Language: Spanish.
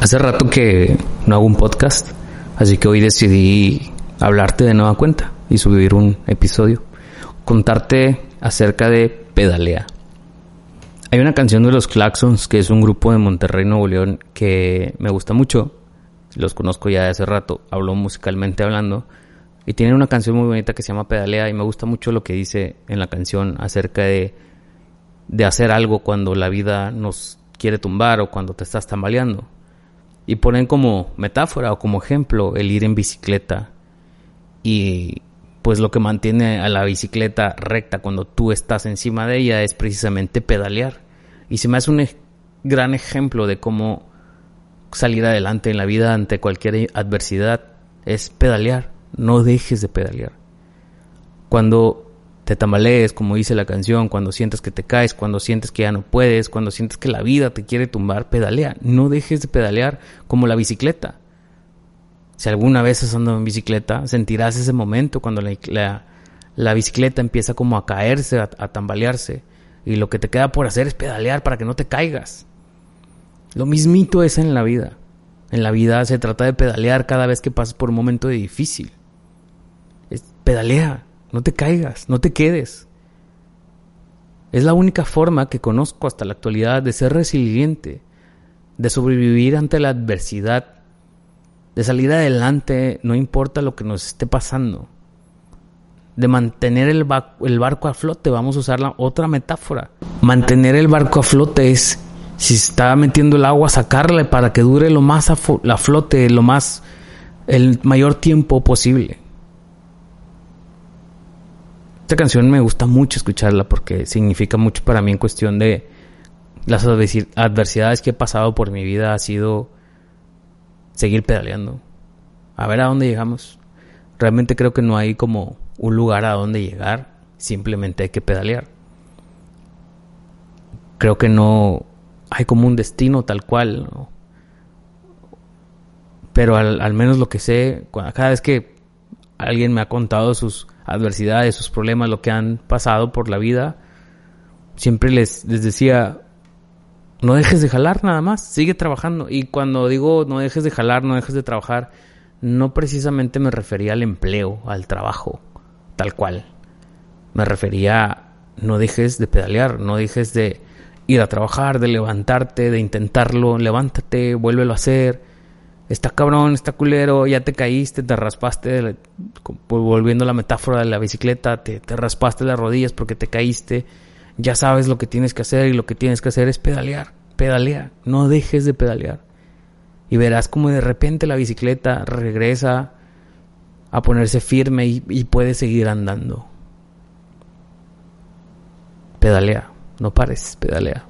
Hace rato que no hago un podcast, así que hoy decidí hablarte de nueva cuenta y subir un episodio, contarte acerca de Pedalea. Hay una canción de los Claxons, que es un grupo de Monterrey, Nuevo León, que me gusta mucho. Los conozco ya de hace rato, hablo musicalmente hablando. Y tienen una canción muy bonita que se llama Pedalea y me gusta mucho lo que dice en la canción acerca de, de hacer algo cuando la vida nos quiere tumbar o cuando te estás tambaleando. Y ponen como metáfora o como ejemplo el ir en bicicleta. Y pues lo que mantiene a la bicicleta recta cuando tú estás encima de ella es precisamente pedalear. Y se me hace un gran ejemplo de cómo salir adelante en la vida ante cualquier adversidad es pedalear. No dejes de pedalear. Cuando te tambalees, como dice la canción, cuando sientes que te caes, cuando sientes que ya no puedes, cuando sientes que la vida te quiere tumbar, pedalea. No dejes de pedalear como la bicicleta. Si alguna vez has andado en bicicleta, sentirás ese momento cuando la, bicicleta empieza como a caerse, a, a tambalearse. Y lo que te queda por hacer es pedalear para que no te caigas. Lo mismito es en la vida. En la vida se trata de pedalear cada vez que pasas por un momento difícil. Es, pedalea, no te caigas, no te quedes. Es la única forma que conozco hasta la actualidad de ser resiliente, de sobrevivir ante la adversidad, de salir adelante, no importa lo que nos esté pasando, de mantener el, barco a flote. Vamos a usar la otra metáfora. Mantener el barco a flote es, si está metiendo el agua, sacarle para que dure lo más a, la flote, lo más, el mayor tiempo posible. Esta canción me gusta mucho escucharla porque significa mucho para mí en cuestión de las adversidades que he pasado por mi vida ha sido seguir pedaleando. A ver a dónde llegamos. Realmente creo que no hay como un lugar a donde llegar, simplemente hay que pedalear. Creo que no hay como un destino tal cual, pero al, al menos lo que sé, cada vez que alguien me ha contado sus adversidades, sus problemas, lo que han pasado por la vida, siempre les, les decía, no dejes de jalar nada más, sigue trabajando. Y cuando digo no dejes de jalar, no dejes de trabajar, no precisamente me refería al empleo, al trabajo, tal cual. Me refería a no dejes de pedalear, no dejes de ir a trabajar, de levantarte, de intentarlo, levántate, vuélvelo a hacer está cabrón, está culero, ya te caíste, te raspaste, volviendo a la metáfora de la bicicleta, te, te, raspaste las rodillas porque te caíste, ya sabes lo que tienes que hacer y lo que tienes que hacer es pedalear, pedalea, no dejes de pedalear. Y verás como de repente la bicicleta regresa a ponerse firme y, y puedes seguir andando. Pedalea, no pares, pedalea.